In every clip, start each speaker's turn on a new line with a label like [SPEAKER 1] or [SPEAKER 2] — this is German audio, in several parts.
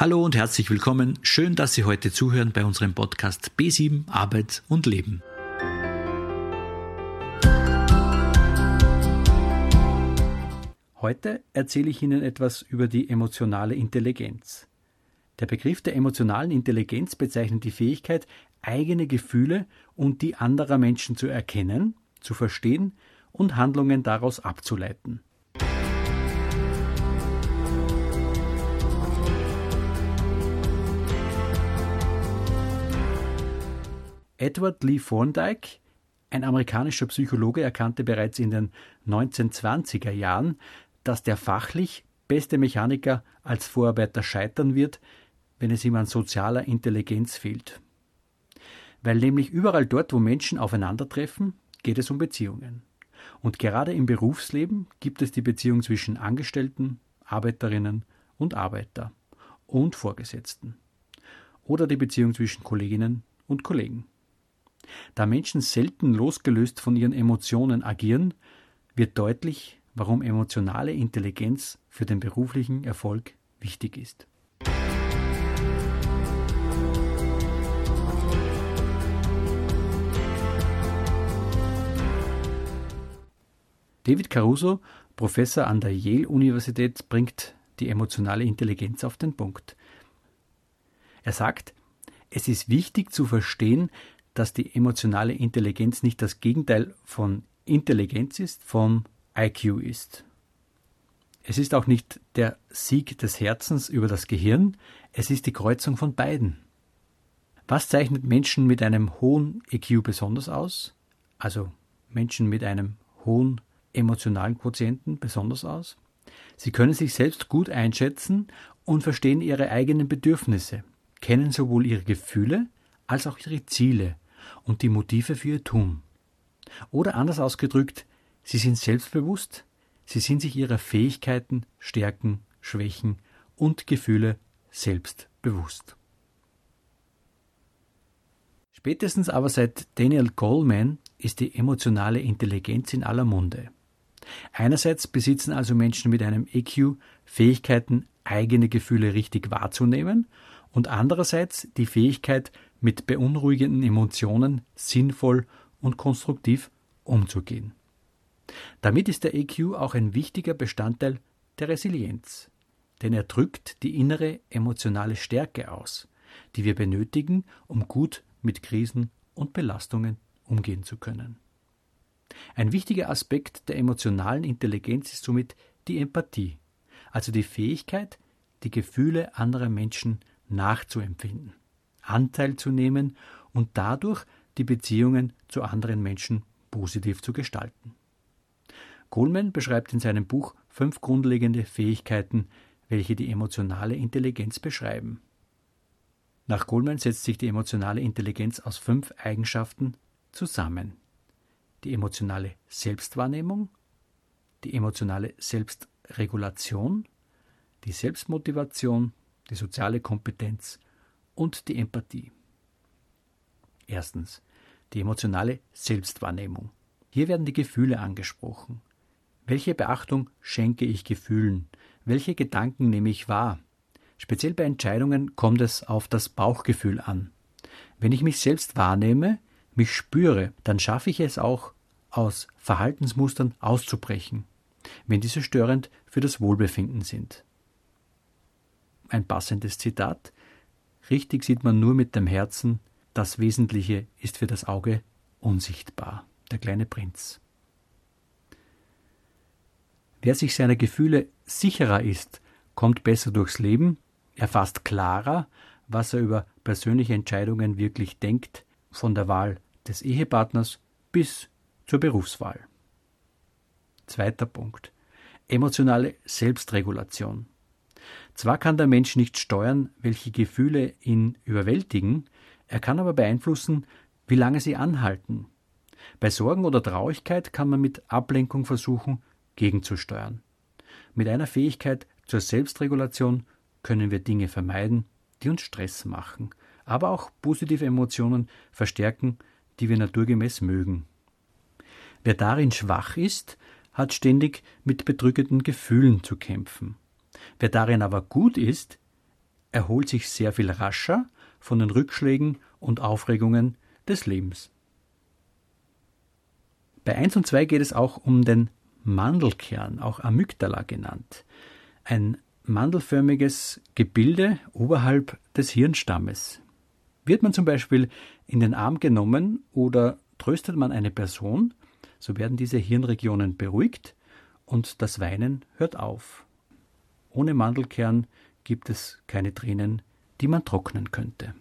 [SPEAKER 1] Hallo und herzlich willkommen. Schön, dass Sie heute zuhören bei unserem Podcast B7 Arbeit und Leben. Heute erzähle ich Ihnen etwas über die emotionale Intelligenz. Der Begriff der emotionalen Intelligenz bezeichnet die Fähigkeit, eigene Gefühle und die anderer Menschen zu erkennen, zu verstehen und Handlungen daraus abzuleiten. Edward Lee Thorndike, ein amerikanischer Psychologe, erkannte bereits in den 1920er Jahren, dass der fachlich beste Mechaniker als Vorarbeiter scheitern wird, wenn es ihm an sozialer Intelligenz fehlt. Weil nämlich überall dort, wo Menschen aufeinandertreffen, geht es um Beziehungen. Und gerade im Berufsleben gibt es die Beziehung zwischen Angestellten, Arbeiterinnen und Arbeiter und Vorgesetzten. Oder die Beziehung zwischen Kolleginnen und Kollegen. Da Menschen selten losgelöst von ihren Emotionen agieren, wird deutlich, warum emotionale Intelligenz für den beruflichen Erfolg wichtig ist. David Caruso, Professor an der Yale-Universität, bringt die emotionale Intelligenz auf den Punkt. Er sagt, es ist wichtig zu verstehen, dass die emotionale Intelligenz nicht das Gegenteil von Intelligenz ist, von IQ ist. Es ist auch nicht der Sieg des Herzens über das Gehirn, es ist die Kreuzung von beiden. Was zeichnet Menschen mit einem hohen EQ besonders aus? Also Menschen mit einem hohen emotionalen Quotienten besonders aus? Sie können sich selbst gut einschätzen und verstehen ihre eigenen Bedürfnisse, kennen sowohl ihre Gefühle als auch ihre Ziele und die Motive für ihr Tun. Oder anders ausgedrückt, sie sind selbstbewusst, sie sind sich ihrer Fähigkeiten, Stärken, Schwächen und Gefühle selbst bewusst. Spätestens aber seit Daniel Goleman ist die emotionale Intelligenz in aller Munde. Einerseits besitzen also Menschen mit einem EQ Fähigkeiten, eigene Gefühle richtig wahrzunehmen und andererseits die Fähigkeit, mit beunruhigenden Emotionen sinnvoll und konstruktiv umzugehen. Damit ist der EQ auch ein wichtiger Bestandteil der Resilienz, denn er drückt die innere emotionale Stärke aus, die wir benötigen, um gut mit Krisen und Belastungen umgehen zu können. Ein wichtiger Aspekt der emotionalen Intelligenz ist somit die Empathie, also die Fähigkeit, die Gefühle anderer Menschen nachzuempfinden, Anteil zu nehmen und dadurch die Beziehungen zu anderen Menschen positiv zu gestalten. Coleman beschreibt in seinem Buch fünf grundlegende Fähigkeiten, welche die emotionale Intelligenz beschreiben. Nach Coleman setzt sich die emotionale Intelligenz aus fünf Eigenschaften zusammen. Die emotionale Selbstwahrnehmung, die emotionale Selbstregulation, die Selbstmotivation, die soziale Kompetenz und die Empathie. Erstens die emotionale Selbstwahrnehmung. Hier werden die Gefühle angesprochen. Welche Beachtung schenke ich Gefühlen? Welche Gedanken nehme ich wahr? Speziell bei Entscheidungen kommt es auf das Bauchgefühl an. Wenn ich mich selbst wahrnehme, mich spüre, dann schaffe ich es auch, aus Verhaltensmustern auszubrechen, wenn diese störend für das Wohlbefinden sind ein passendes Zitat. Richtig sieht man nur mit dem Herzen, das Wesentliche ist für das Auge unsichtbar. Der kleine Prinz. Wer sich seiner Gefühle sicherer ist, kommt besser durchs Leben, erfasst klarer, was er über persönliche Entscheidungen wirklich denkt, von der Wahl des Ehepartners bis zur Berufswahl. Zweiter Punkt. Emotionale Selbstregulation. Zwar kann der Mensch nicht steuern, welche Gefühle ihn überwältigen, er kann aber beeinflussen, wie lange sie anhalten. Bei Sorgen oder Traurigkeit kann man mit Ablenkung versuchen, gegenzusteuern. Mit einer Fähigkeit zur Selbstregulation können wir Dinge vermeiden, die uns Stress machen, aber auch positive Emotionen verstärken, die wir naturgemäß mögen. Wer darin schwach ist, hat ständig mit bedrückenden Gefühlen zu kämpfen. Wer darin aber gut ist, erholt sich sehr viel rascher von den Rückschlägen und Aufregungen des Lebens. Bei 1 und 2 geht es auch um den Mandelkern, auch Amygdala genannt. Ein mandelförmiges Gebilde oberhalb des Hirnstammes. Wird man zum Beispiel in den Arm genommen oder tröstet man eine Person, so werden diese Hirnregionen beruhigt und das Weinen hört auf. Ohne Mandelkern gibt es keine Tränen, die man trocknen könnte.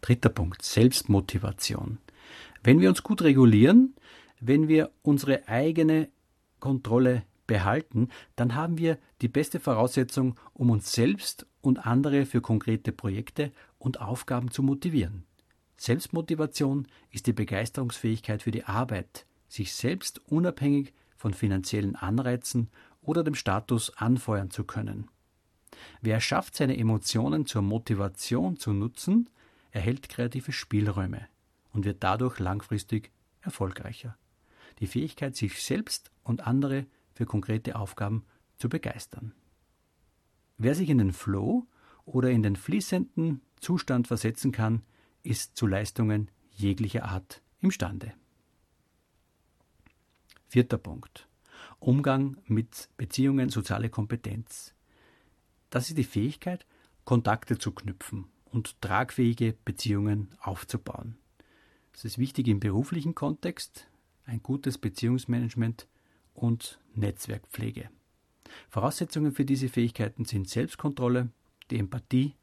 [SPEAKER 1] Dritter Punkt, Selbstmotivation. Wenn wir uns gut regulieren, wenn wir unsere eigene Kontrolle behalten, dann haben wir die beste Voraussetzung, um uns selbst und andere für konkrete Projekte und Aufgaben zu motivieren. Selbstmotivation ist die Begeisterungsfähigkeit für die Arbeit, sich selbst unabhängig von finanziellen Anreizen oder dem Status anfeuern zu können. Wer schafft, seine Emotionen zur Motivation zu nutzen, erhält kreative Spielräume und wird dadurch langfristig erfolgreicher. Die Fähigkeit, sich selbst und andere für konkrete Aufgaben zu begeistern. Wer sich in den Flow oder in den fließenden Zustand versetzen kann, ist zu Leistungen jeglicher Art imstande. Vierter Punkt. Umgang mit Beziehungen, soziale Kompetenz. Das ist die Fähigkeit, Kontakte zu knüpfen und tragfähige Beziehungen aufzubauen. Es ist wichtig im beruflichen Kontext, ein gutes Beziehungsmanagement und Netzwerkpflege. Voraussetzungen für diese Fähigkeiten sind Selbstkontrolle, die Empathie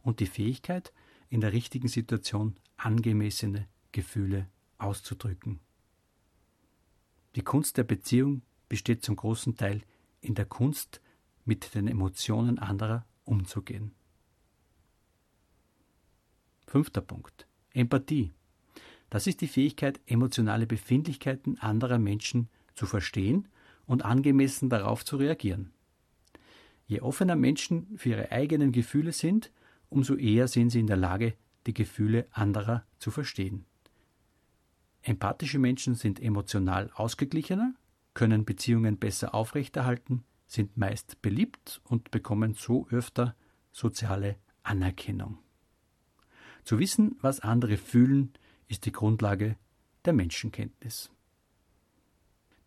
[SPEAKER 1] und die Fähigkeit, in der richtigen Situation angemessene Gefühle auszudrücken. Die Kunst der Beziehung besteht zum großen Teil in der Kunst, mit den Emotionen anderer umzugehen. Fünfter Punkt. Empathie. Das ist die Fähigkeit, emotionale Befindlichkeiten anderer Menschen zu verstehen und angemessen darauf zu reagieren. Je offener Menschen für ihre eigenen Gefühle sind, umso eher sind sie in der Lage, die Gefühle anderer zu verstehen. Empathische Menschen sind emotional ausgeglichener, können Beziehungen besser aufrechterhalten, sind meist beliebt und bekommen so öfter soziale Anerkennung. Zu wissen, was andere fühlen, ist die Grundlage der Menschenkenntnis.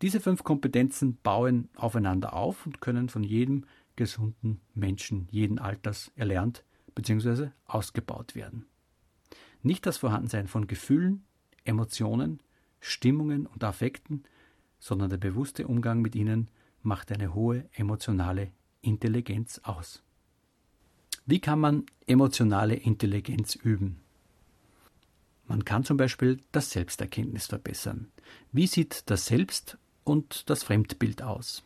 [SPEAKER 1] Diese fünf Kompetenzen bauen aufeinander auf und können von jedem gesunden Menschen jeden Alters erlernt bzw. ausgebaut werden. Nicht das Vorhandensein von Gefühlen, Emotionen, Stimmungen und Affekten, sondern der bewusste Umgang mit ihnen macht eine hohe emotionale Intelligenz aus. Wie kann man emotionale Intelligenz üben? Man kann zum Beispiel das Selbsterkenntnis verbessern. Wie sieht das Selbst und das Fremdbild aus?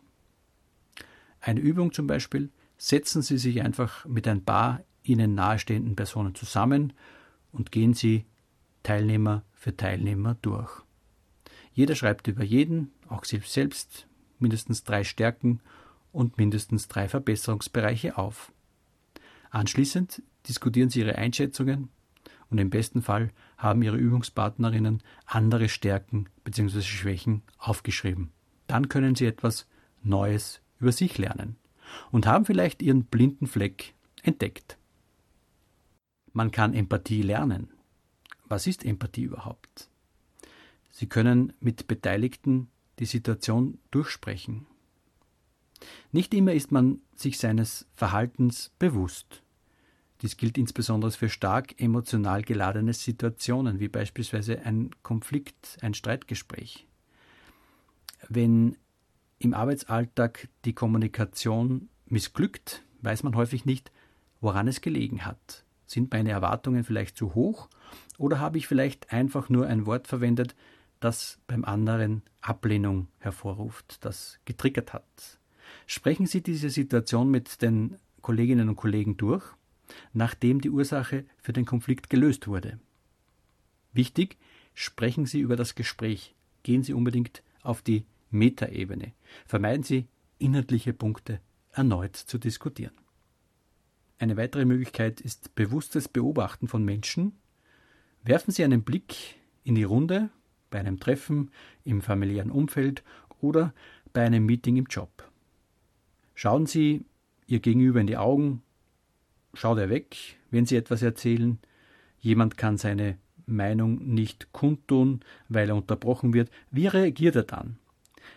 [SPEAKER 1] Eine Übung zum Beispiel, setzen Sie sich einfach mit ein paar Ihnen nahestehenden Personen zusammen und gehen Sie Teilnehmer für Teilnehmer durch. Jeder schreibt über jeden, auch sich selbst, mindestens drei Stärken und mindestens drei Verbesserungsbereiche auf. Anschließend diskutieren Sie Ihre Einschätzungen und im besten Fall haben Ihre Übungspartnerinnen andere Stärken bzw. Schwächen aufgeschrieben. Dann können Sie etwas Neues über sich lernen und haben vielleicht Ihren blinden Fleck entdeckt. Man kann Empathie lernen. Was ist Empathie überhaupt? Sie können mit Beteiligten die Situation durchsprechen. Nicht immer ist man sich seines Verhaltens bewusst. Dies gilt insbesondere für stark emotional geladene Situationen, wie beispielsweise ein Konflikt, ein Streitgespräch. Wenn im Arbeitsalltag die Kommunikation missglückt, weiß man häufig nicht, woran es gelegen hat. Sind meine Erwartungen vielleicht zu hoch oder habe ich vielleicht einfach nur ein Wort verwendet, das beim anderen Ablehnung hervorruft, das getriggert hat? Sprechen Sie diese Situation mit den Kolleginnen und Kollegen durch, nachdem die Ursache für den Konflikt gelöst wurde. Wichtig, sprechen Sie über das Gespräch, gehen Sie unbedingt auf die Metaebene, vermeiden Sie inhaltliche Punkte erneut zu diskutieren. Eine weitere Möglichkeit ist bewusstes Beobachten von Menschen. Werfen Sie einen Blick in die Runde bei einem Treffen, im familiären Umfeld oder bei einem Meeting im Job. Schauen Sie Ihr Gegenüber in die Augen, schaut er weg, wenn Sie etwas erzählen. Jemand kann seine Meinung nicht kundtun, weil er unterbrochen wird. Wie reagiert er dann?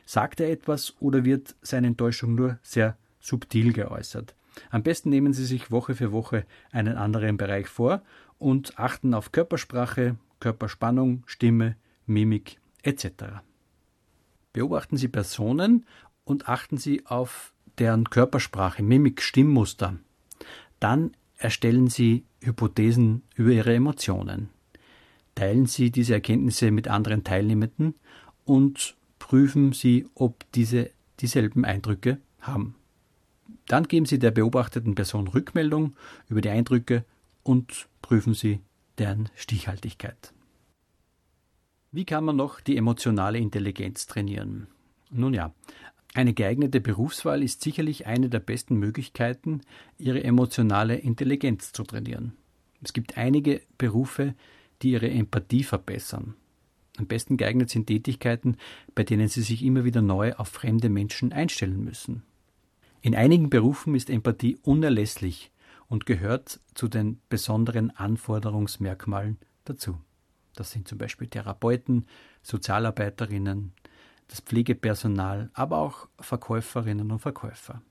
[SPEAKER 1] Sagt er etwas oder wird seine Enttäuschung nur sehr subtil geäußert? Am besten nehmen Sie sich Woche für Woche einen anderen Bereich vor und achten auf Körpersprache, Körperspannung, Stimme, Mimik etc. Beobachten Sie Personen und achten Sie auf deren Körpersprache, Mimik, Stimmmuster. Dann erstellen Sie Hypothesen über Ihre Emotionen. Teilen Sie diese Erkenntnisse mit anderen Teilnehmenden und prüfen Sie, ob diese dieselben Eindrücke haben. Dann geben Sie der beobachteten Person Rückmeldung über die Eindrücke und prüfen Sie deren Stichhaltigkeit. Wie kann man noch die emotionale Intelligenz trainieren? Nun ja, eine geeignete Berufswahl ist sicherlich eine der besten Möglichkeiten, ihre emotionale Intelligenz zu trainieren. Es gibt einige Berufe, die ihre Empathie verbessern. Am besten geeignet sind Tätigkeiten, bei denen sie sich immer wieder neu auf fremde Menschen einstellen müssen. In einigen Berufen ist Empathie unerlässlich und gehört zu den besonderen Anforderungsmerkmalen dazu. Das sind zum Beispiel Therapeuten, Sozialarbeiterinnen, das Pflegepersonal, aber auch Verkäuferinnen und Verkäufer.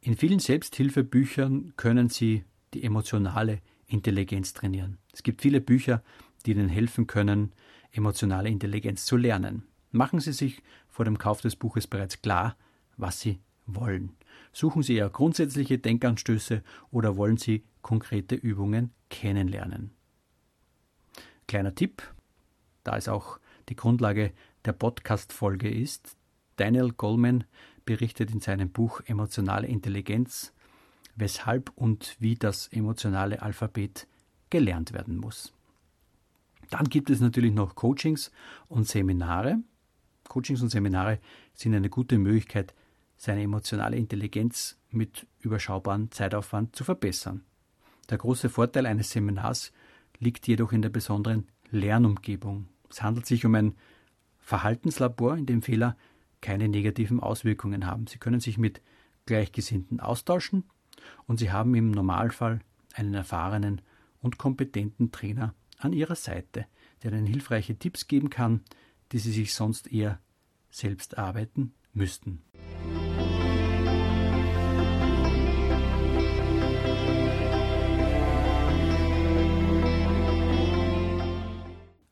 [SPEAKER 1] In vielen Selbsthilfebüchern können Sie die emotionale Intelligenz trainieren. Es gibt viele Bücher, die Ihnen helfen können, emotionale Intelligenz zu lernen. Machen Sie sich vor dem Kauf des Buches bereits klar, was Sie wollen. Suchen Sie eher grundsätzliche Denkanstöße oder wollen Sie konkrete Übungen kennenlernen. Kleiner Tipp, da es auch die Grundlage der Podcast-Folge ist. Daniel Goleman berichtet in seinem Buch Emotionale Intelligenz, weshalb und wie das emotionale Alphabet gelernt werden muss. Dann gibt es natürlich noch Coachings und Seminare. Coachings und Seminare sind eine gute Möglichkeit, seine emotionale Intelligenz mit überschaubarem Zeitaufwand zu verbessern. Der große Vorteil eines Seminars liegt jedoch in der besonderen Lernumgebung. Es handelt sich um ein Verhaltenslabor, in dem Fehler keine negativen Auswirkungen haben. Sie können sich mit Gleichgesinnten austauschen und Sie haben im Normalfall einen erfahrenen und kompetenten Trainer an Ihrer Seite, der Ihnen hilfreiche Tipps geben kann, die Sie sich sonst eher selbst erarbeiten müssten.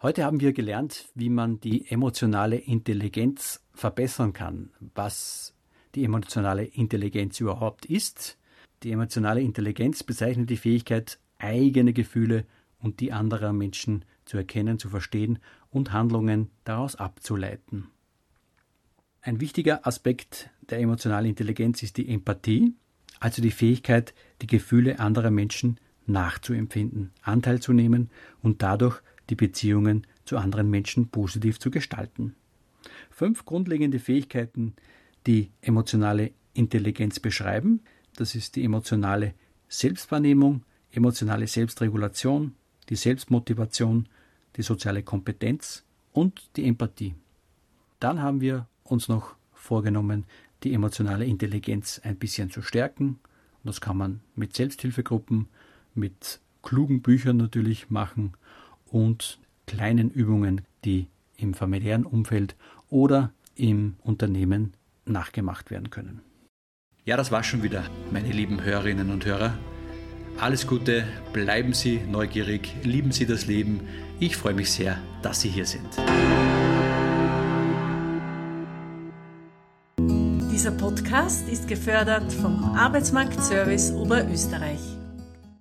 [SPEAKER 1] Heute haben wir gelernt, wie man die emotionale Intelligenz verbessern kann, was die emotionale Intelligenz überhaupt ist. Die emotionale Intelligenz bezeichnet die Fähigkeit, eigene Gefühle und die anderer Menschen zu erkennen, zu verstehen und Handlungen daraus abzuleiten. Ein wichtiger Aspekt der emotionalen Intelligenz ist die Empathie, also die Fähigkeit, die Gefühle anderer Menschen nachzuempfinden, Anteil zu nehmen und dadurch die Beziehungen zu anderen Menschen positiv zu gestalten. Fünf grundlegende Fähigkeiten, die emotionale Intelligenz beschreiben. Das ist die emotionale Selbstwahrnehmung, emotionale Selbstregulation, die Selbstmotivation, die soziale Kompetenz und die Empathie. Dann haben wir uns noch vorgenommen, die emotionale Intelligenz ein bisschen zu stärken. das kann man mit Selbsthilfegruppen, mit klugen Büchern natürlich machen und kleinen Übungen, die im familiären Umfeld oder im Unternehmen nachgemacht werden können. Ja, das war schon wieder, meine lieben Hörerinnen und Hörer. Alles Gute, bleiben Sie neugierig, lieben Sie das Leben. Ich freue mich sehr, dass Sie hier sind.
[SPEAKER 2] Dieser Podcast ist gefördert vom Arbeitsmarktservice Oberösterreich.